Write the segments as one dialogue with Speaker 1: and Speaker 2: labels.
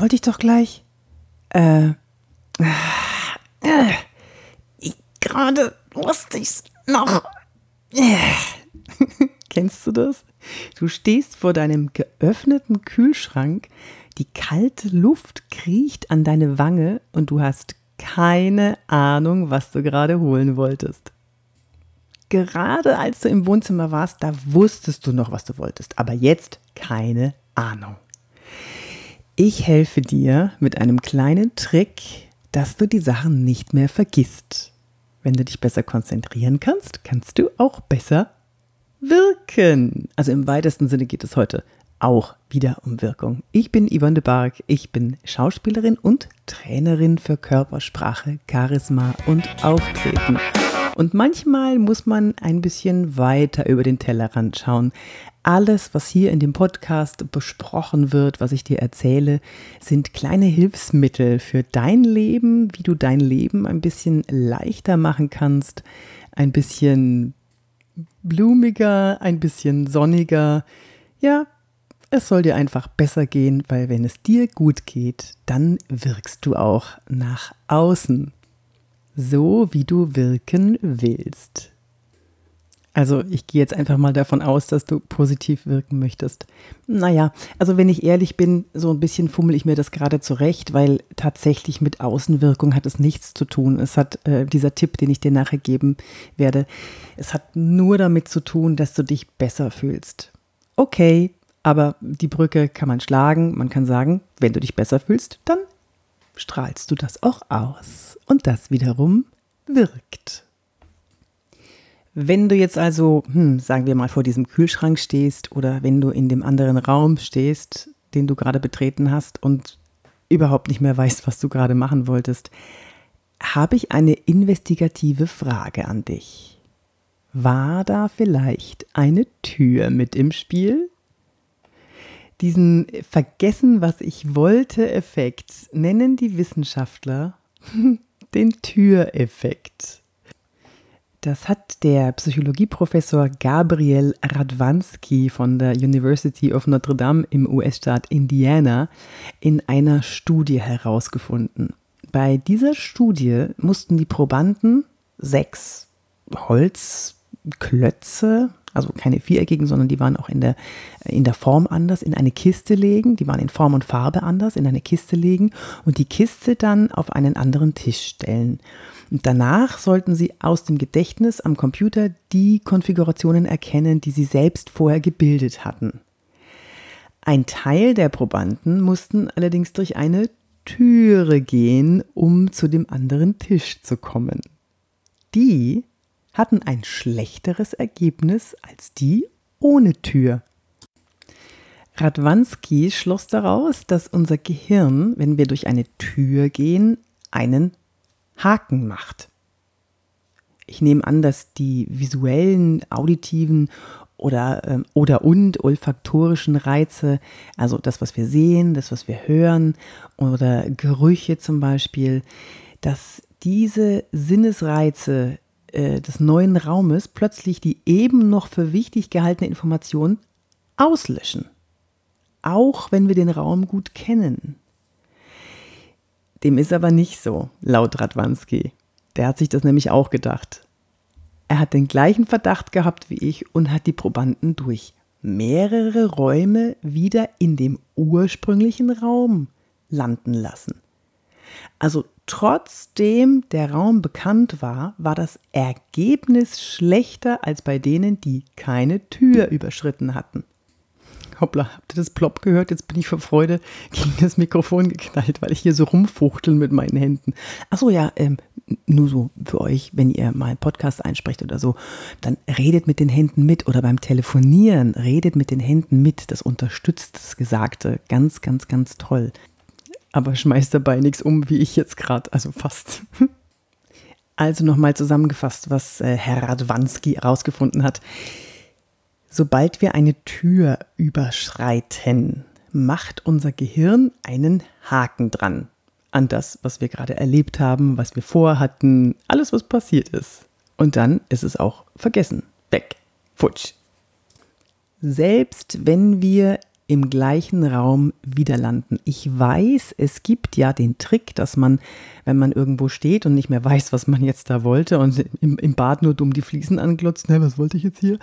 Speaker 1: wollte ich doch gleich? Äh, äh, gerade wusste ich's noch. Kennst du das? Du stehst vor deinem geöffneten Kühlschrank, die kalte Luft kriecht an deine Wange und du hast keine Ahnung, was du gerade holen wolltest. Gerade als du im Wohnzimmer warst, da wusstest du noch, was du wolltest, aber jetzt keine Ahnung. Ich helfe dir mit einem kleinen Trick, dass du die Sachen nicht mehr vergisst. Wenn du dich besser konzentrieren kannst, kannst du auch besser wirken. Also im weitesten Sinne geht es heute auch wieder um Wirkung. Ich bin Yvonne de Barg, ich bin Schauspielerin und Trainerin für Körpersprache, Charisma und Auftreten. Und manchmal muss man ein bisschen weiter über den Tellerrand schauen. Alles, was hier in dem Podcast besprochen wird, was ich dir erzähle, sind kleine Hilfsmittel für dein Leben, wie du dein Leben ein bisschen leichter machen kannst, ein bisschen blumiger, ein bisschen sonniger. Ja, es soll dir einfach besser gehen, weil wenn es dir gut geht, dann wirkst du auch nach außen. So wie du wirken willst. Also ich gehe jetzt einfach mal davon aus, dass du positiv wirken möchtest. Naja, also wenn ich ehrlich bin, so ein bisschen fummel ich mir das gerade zurecht, weil tatsächlich mit Außenwirkung hat es nichts zu tun. Es hat äh, dieser Tipp, den ich dir nachher geben werde, es hat nur damit zu tun, dass du dich besser fühlst. Okay, aber die Brücke kann man schlagen. Man kann sagen, wenn du dich besser fühlst, dann strahlst du das auch aus. Und das wiederum wirkt. Wenn du jetzt also, hm, sagen wir mal, vor diesem Kühlschrank stehst oder wenn du in dem anderen Raum stehst, den du gerade betreten hast und überhaupt nicht mehr weißt, was du gerade machen wolltest, habe ich eine investigative Frage an dich. War da vielleicht eine Tür mit im Spiel? Diesen Vergessen, was ich wollte Effekt nennen die Wissenschaftler den Türeffekt. Das hat der Psychologieprofessor Gabriel Radwanski von der University of Notre Dame im US-Staat Indiana in einer Studie herausgefunden. Bei dieser Studie mussten die Probanden sechs Holzklötze, also keine viereckigen, sondern die waren auch in der, in der Form anders, in eine Kiste legen. Die waren in Form und Farbe anders, in eine Kiste legen und die Kiste dann auf einen anderen Tisch stellen. Und danach sollten Sie aus dem Gedächtnis am Computer die Konfigurationen erkennen, die Sie selbst vorher gebildet hatten. Ein Teil der Probanden mussten allerdings durch eine Türe gehen, um zu dem anderen Tisch zu kommen. Die hatten ein schlechteres Ergebnis als die ohne Tür. Radwanski schloss daraus, dass unser Gehirn, wenn wir durch eine Tür gehen, einen Haken macht. Ich nehme an, dass die visuellen, auditiven oder, ähm, oder und olfaktorischen Reize, also das, was wir sehen, das, was wir hören oder Gerüche zum Beispiel, dass diese Sinnesreize äh, des neuen Raumes plötzlich die eben noch für wichtig gehaltene Information auslöschen. Auch wenn wir den Raum gut kennen. Dem ist aber nicht so, laut Radwanski. Der hat sich das nämlich auch gedacht. Er hat den gleichen Verdacht gehabt wie ich und hat die Probanden durch mehrere Räume wieder in dem ursprünglichen Raum landen lassen. Also trotzdem der Raum bekannt war, war das Ergebnis schlechter als bei denen, die keine Tür überschritten hatten hoppla, habt ihr das Plop gehört? Jetzt bin ich vor Freude gegen das Mikrofon geknallt, weil ich hier so rumfuchtel mit meinen Händen. Achso, ja, ähm, nur so für euch, wenn ihr mal einen Podcast einsprecht oder so, dann redet mit den Händen mit oder beim Telefonieren redet mit den Händen mit. Das unterstützt das Gesagte. Ganz, ganz, ganz toll. Aber schmeißt dabei nichts um, wie ich jetzt gerade, also fast. Also nochmal zusammengefasst, was äh, Herr Radwanski herausgefunden hat. Sobald wir eine Tür überschreiten, macht unser Gehirn einen Haken dran an das, was wir gerade erlebt haben, was wir vorhatten, alles, was passiert ist. Und dann ist es auch vergessen, weg, futsch. Selbst wenn wir im gleichen Raum wieder landen. Ich weiß, es gibt ja den Trick, dass man, wenn man irgendwo steht und nicht mehr weiß, was man jetzt da wollte und im, im Bad nur dumm die Fliesen anglotzt, ne, was wollte ich jetzt hier,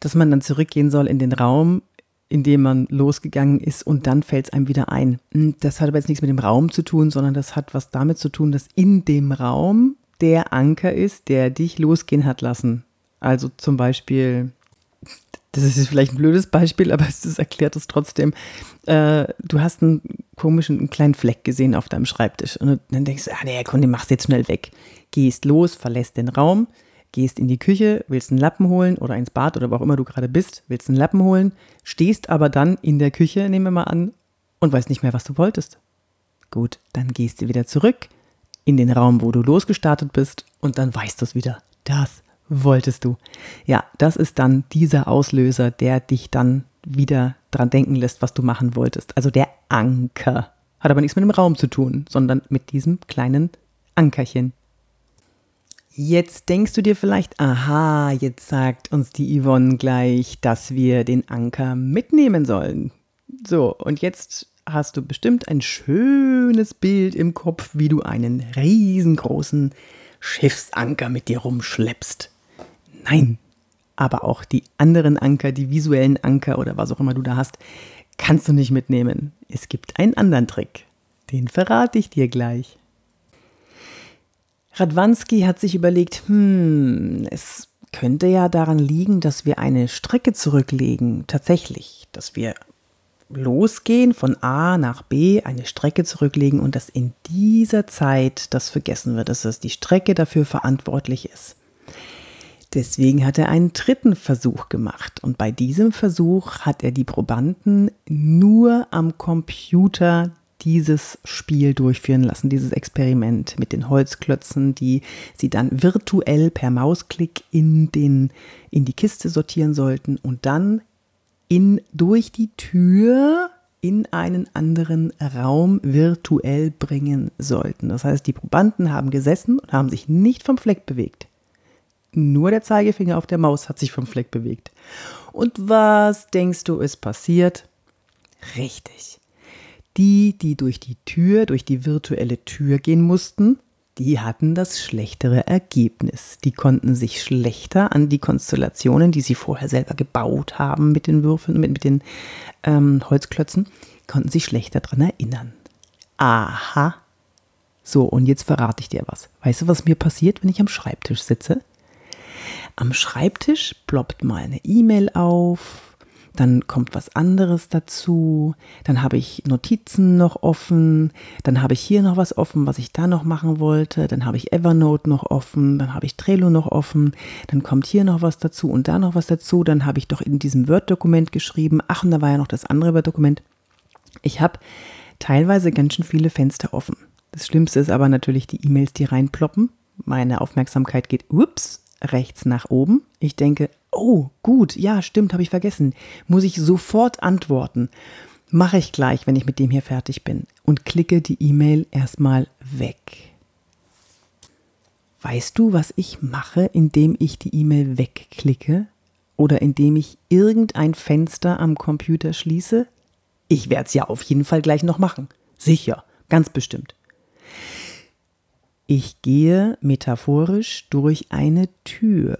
Speaker 1: dass man dann zurückgehen soll in den Raum, in dem man losgegangen ist und dann fällt es einem wieder ein. Hm, das hat aber jetzt nichts mit dem Raum zu tun, sondern das hat was damit zu tun, dass in dem Raum der Anker ist, der dich losgehen hat lassen. Also zum Beispiel das ist vielleicht ein blödes Beispiel, aber es erklärt es trotzdem. Äh, du hast einen komischen einen kleinen Fleck gesehen auf deinem Schreibtisch und dann denkst du, ah nee, komm, den machst du jetzt schnell weg. Gehst los, verlässt den Raum, gehst in die Küche, willst einen Lappen holen oder ins Bad oder wo auch immer du gerade bist, willst einen Lappen holen, stehst aber dann in der Küche, nehmen wir mal an, und weißt nicht mehr, was du wolltest. Gut, dann gehst du wieder zurück in den Raum, wo du losgestartet bist und dann weißt du es wieder. Das wolltest du. Ja, das ist dann dieser Auslöser, der dich dann wieder dran denken lässt, was du machen wolltest. Also der Anker. Hat aber nichts mit dem Raum zu tun, sondern mit diesem kleinen Ankerchen. Jetzt denkst du dir vielleicht, aha, jetzt sagt uns die Yvonne gleich, dass wir den Anker mitnehmen sollen. So, und jetzt hast du bestimmt ein schönes Bild im Kopf, wie du einen riesengroßen Schiffsanker mit dir rumschleppst. Nein, aber auch die anderen Anker, die visuellen Anker oder was auch immer du da hast, kannst du nicht mitnehmen. Es gibt einen anderen Trick. Den verrate ich dir gleich. Radwanski hat sich überlegt, hm, es könnte ja daran liegen, dass wir eine Strecke zurücklegen, tatsächlich, dass wir losgehen von A nach B, eine Strecke zurücklegen und dass in dieser Zeit das vergessen wird, dass es die Strecke dafür verantwortlich ist. Deswegen hat er einen dritten Versuch gemacht. Und bei diesem Versuch hat er die Probanden nur am Computer dieses Spiel durchführen lassen, dieses Experiment mit den Holzklötzen, die sie dann virtuell per Mausklick in, den, in die Kiste sortieren sollten und dann in, durch die Tür in einen anderen Raum virtuell bringen sollten. Das heißt, die Probanden haben gesessen und haben sich nicht vom Fleck bewegt. Nur der Zeigefinger auf der Maus hat sich vom Fleck bewegt. Und was denkst du ist passiert? Richtig. Die, die durch die Tür, durch die virtuelle Tür gehen mussten, die hatten das schlechtere Ergebnis. Die konnten sich schlechter an die Konstellationen, die sie vorher selber gebaut haben mit den Würfeln, mit, mit den ähm, Holzklötzen, konnten sich schlechter daran erinnern. Aha. So, und jetzt verrate ich dir was. Weißt du, was mir passiert, wenn ich am Schreibtisch sitze? Am Schreibtisch ploppt mal eine E-Mail auf, dann kommt was anderes dazu, dann habe ich Notizen noch offen, dann habe ich hier noch was offen, was ich da noch machen wollte, dann habe ich Evernote noch offen, dann habe ich Trello noch offen, dann kommt hier noch was dazu und da noch was dazu, dann habe ich doch in diesem Word-Dokument geschrieben, ach und da war ja noch das andere Word-Dokument. Ich habe teilweise ganz schön viele Fenster offen. Das Schlimmste ist aber natürlich die E-Mails, die reinploppen. Meine Aufmerksamkeit geht, ups, rechts nach oben. Ich denke, oh, gut, ja, stimmt, habe ich vergessen. Muss ich sofort antworten. Mache ich gleich, wenn ich mit dem hier fertig bin. Und klicke die E-Mail erstmal weg. Weißt du, was ich mache, indem ich die E-Mail wegklicke? Oder indem ich irgendein Fenster am Computer schließe? Ich werde es ja auf jeden Fall gleich noch machen. Sicher, ganz bestimmt. Ich gehe metaphorisch durch eine Tür.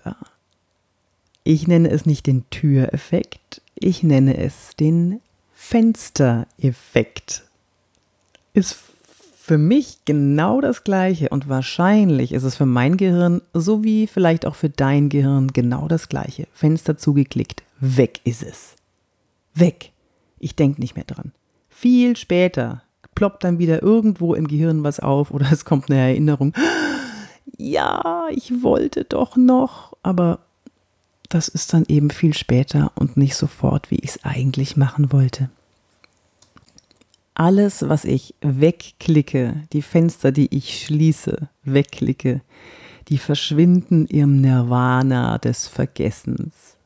Speaker 1: Ich nenne es nicht den Türeffekt, ich nenne es den Fenstereffekt. Ist für mich genau das gleiche und wahrscheinlich ist es für mein Gehirn sowie vielleicht auch für dein Gehirn genau das gleiche. Fenster zugeklickt, weg ist es. Weg. Ich denke nicht mehr dran. Viel später, ploppt dann wieder irgendwo im Gehirn was auf oder es kommt eine Erinnerung. Ja, ich wollte doch noch, aber das ist dann eben viel später und nicht sofort, wie ich es eigentlich machen wollte. Alles, was ich wegklicke, die Fenster, die ich schließe, wegklicke, die verschwinden im Nirvana des Vergessens.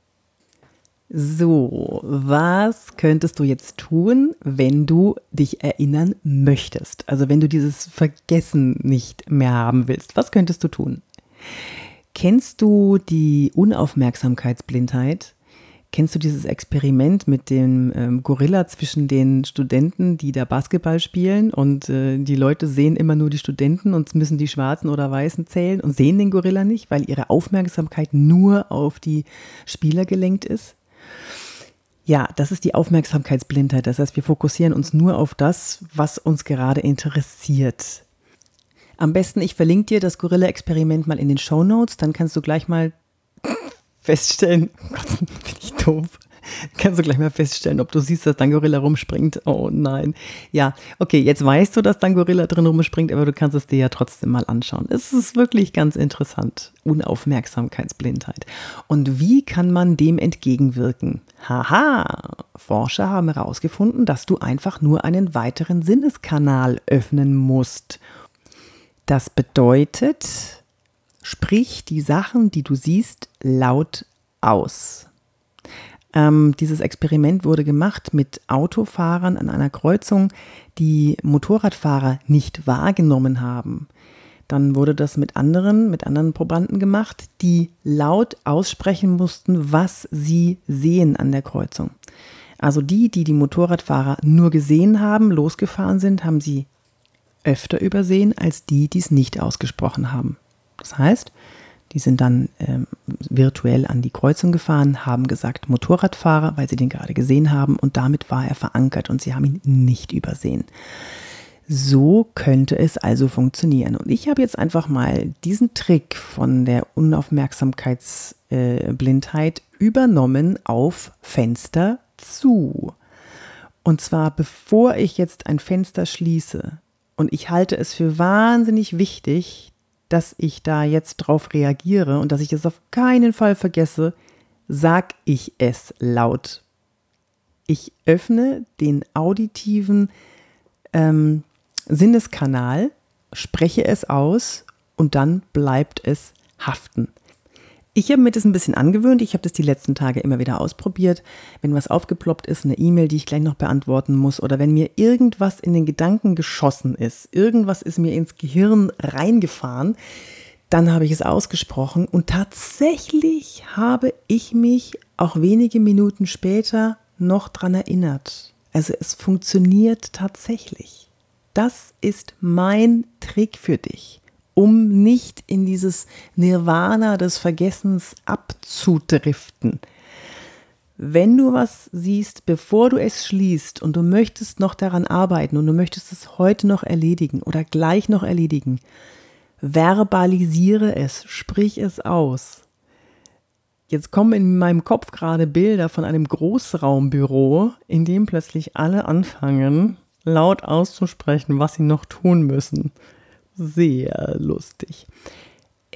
Speaker 1: So, was könntest du jetzt tun, wenn du dich erinnern möchtest? Also wenn du dieses Vergessen nicht mehr haben willst, was könntest du tun? Kennst du die Unaufmerksamkeitsblindheit? Kennst du dieses Experiment mit dem ähm, Gorilla zwischen den Studenten, die da Basketball spielen und äh, die Leute sehen immer nur die Studenten und müssen die Schwarzen oder Weißen zählen und sehen den Gorilla nicht, weil ihre Aufmerksamkeit nur auf die Spieler gelenkt ist? Ja, das ist die Aufmerksamkeitsblindheit. Das heißt, wir fokussieren uns nur auf das, was uns gerade interessiert. Am besten, ich verlinke dir das Gorilla-Experiment mal in den Show Notes, dann kannst du gleich mal feststellen, oh Gott, bin ich doof. Kannst du gleich mal feststellen, ob du siehst, dass dein Gorilla rumspringt. Oh nein. Ja, okay, jetzt weißt du, dass dein Gorilla drin rumspringt, aber du kannst es dir ja trotzdem mal anschauen. Es ist wirklich ganz interessant. Unaufmerksamkeitsblindheit. Und wie kann man dem entgegenwirken? Haha, Forscher haben herausgefunden, dass du einfach nur einen weiteren Sinneskanal öffnen musst. Das bedeutet, sprich die Sachen, die du siehst, laut aus. Ähm, dieses Experiment wurde gemacht mit Autofahrern an einer Kreuzung, die Motorradfahrer nicht wahrgenommen haben. Dann wurde das mit anderen, mit anderen Probanden gemacht, die laut aussprechen mussten, was sie sehen an der Kreuzung. Also die, die die Motorradfahrer nur gesehen haben, losgefahren sind, haben sie öfter übersehen als die, die es nicht ausgesprochen haben. Das heißt, die sind dann ähm, virtuell an die Kreuzung gefahren, haben gesagt Motorradfahrer, weil sie den gerade gesehen haben und damit war er verankert und sie haben ihn nicht übersehen. So könnte es also funktionieren. Und ich habe jetzt einfach mal diesen Trick von der Unaufmerksamkeitsblindheit äh, übernommen auf Fenster zu. Und zwar bevor ich jetzt ein Fenster schließe, und ich halte es für wahnsinnig wichtig, dass ich da jetzt drauf reagiere und dass ich es auf keinen Fall vergesse, sag ich es laut. Ich öffne den auditiven ähm, Sinneskanal, spreche es aus und dann bleibt es haften. Ich habe mir das ein bisschen angewöhnt. Ich habe das die letzten Tage immer wieder ausprobiert. Wenn was aufgeploppt ist, eine E-Mail, die ich gleich noch beantworten muss, oder wenn mir irgendwas in den Gedanken geschossen ist, irgendwas ist mir ins Gehirn reingefahren, dann habe ich es ausgesprochen und tatsächlich habe ich mich auch wenige Minuten später noch dran erinnert. Also es funktioniert tatsächlich. Das ist mein Trick für dich um nicht in dieses Nirvana des Vergessens abzudriften. Wenn du was siehst, bevor du es schließt und du möchtest noch daran arbeiten und du möchtest es heute noch erledigen oder gleich noch erledigen, verbalisiere es, sprich es aus. Jetzt kommen in meinem Kopf gerade Bilder von einem Großraumbüro, in dem plötzlich alle anfangen, laut auszusprechen, was sie noch tun müssen sehr lustig.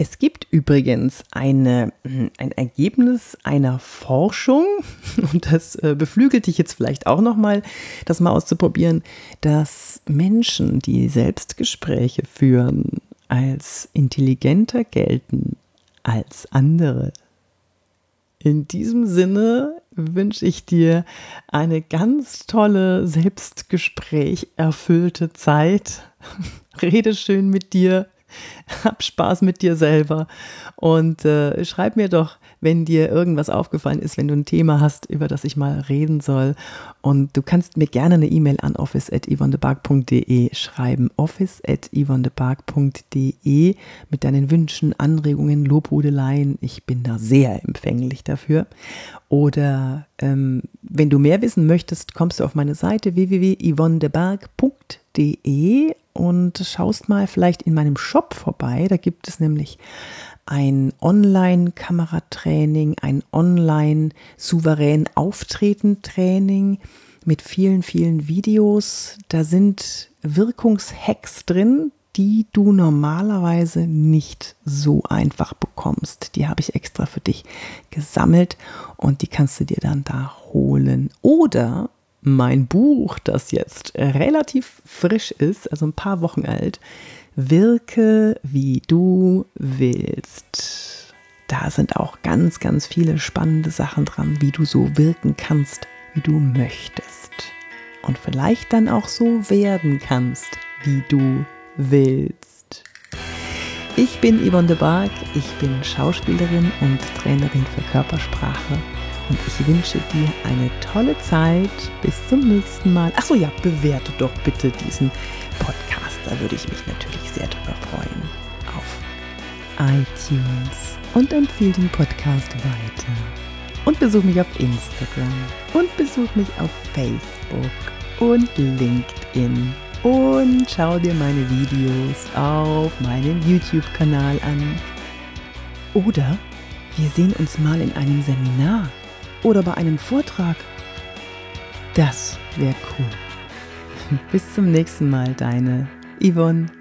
Speaker 1: Es gibt übrigens eine, ein Ergebnis einer Forschung, und das äh, beflügelt dich jetzt vielleicht auch nochmal, das mal auszuprobieren, dass Menschen, die Selbstgespräche führen, als intelligenter gelten als andere. In diesem Sinne wünsche ich dir eine ganz tolle, Selbstgespräch erfüllte Zeit. Rede schön mit dir, hab Spaß mit dir selber. Und äh, schreib mir doch, wenn dir irgendwas aufgefallen ist, wenn du ein Thema hast, über das ich mal reden soll. Und du kannst mir gerne eine E-Mail an office.yvonnebark.de schreiben. office.yvonnebark.de mit deinen Wünschen, Anregungen, Lobhudeleien. Ich bin da sehr empfänglich dafür. Oder ähm, wenn du mehr wissen möchtest, kommst du auf meine Seite www.yvonnebark.de und schaust mal vielleicht in meinem Shop vorbei. Da gibt es nämlich ein Online-Kameratraining, ein Online-souverän Auftreten-Training mit vielen, vielen Videos. Da sind Wirkungshacks drin, die du normalerweise nicht so einfach bekommst. Die habe ich extra für dich gesammelt und die kannst du dir dann da holen. Oder mein Buch, das jetzt relativ frisch ist, also ein paar Wochen alt, Wirke wie du willst. Da sind auch ganz, ganz viele spannende Sachen dran, wie du so wirken kannst, wie du möchtest. Und vielleicht dann auch so werden kannst, wie du willst. Ich bin Yvonne de Barg, ich bin Schauspielerin und Trainerin für Körpersprache Und ich wünsche dir eine tolle Zeit. Bis zum nächsten Mal. Achso, ja, bewerte doch bitte diesen Podcast. Da würde ich mich natürlich sehr drüber freuen. Auf iTunes. Und empfehle den Podcast weiter. Und besuch mich auf Instagram. Und besuch mich auf Facebook und LinkedIn. Und schau dir meine Videos auf meinem YouTube-Kanal an. Oder wir sehen uns mal in einem Seminar oder bei einem Vortrag. Das wäre cool. Bis zum nächsten Mal, deine Yvonne.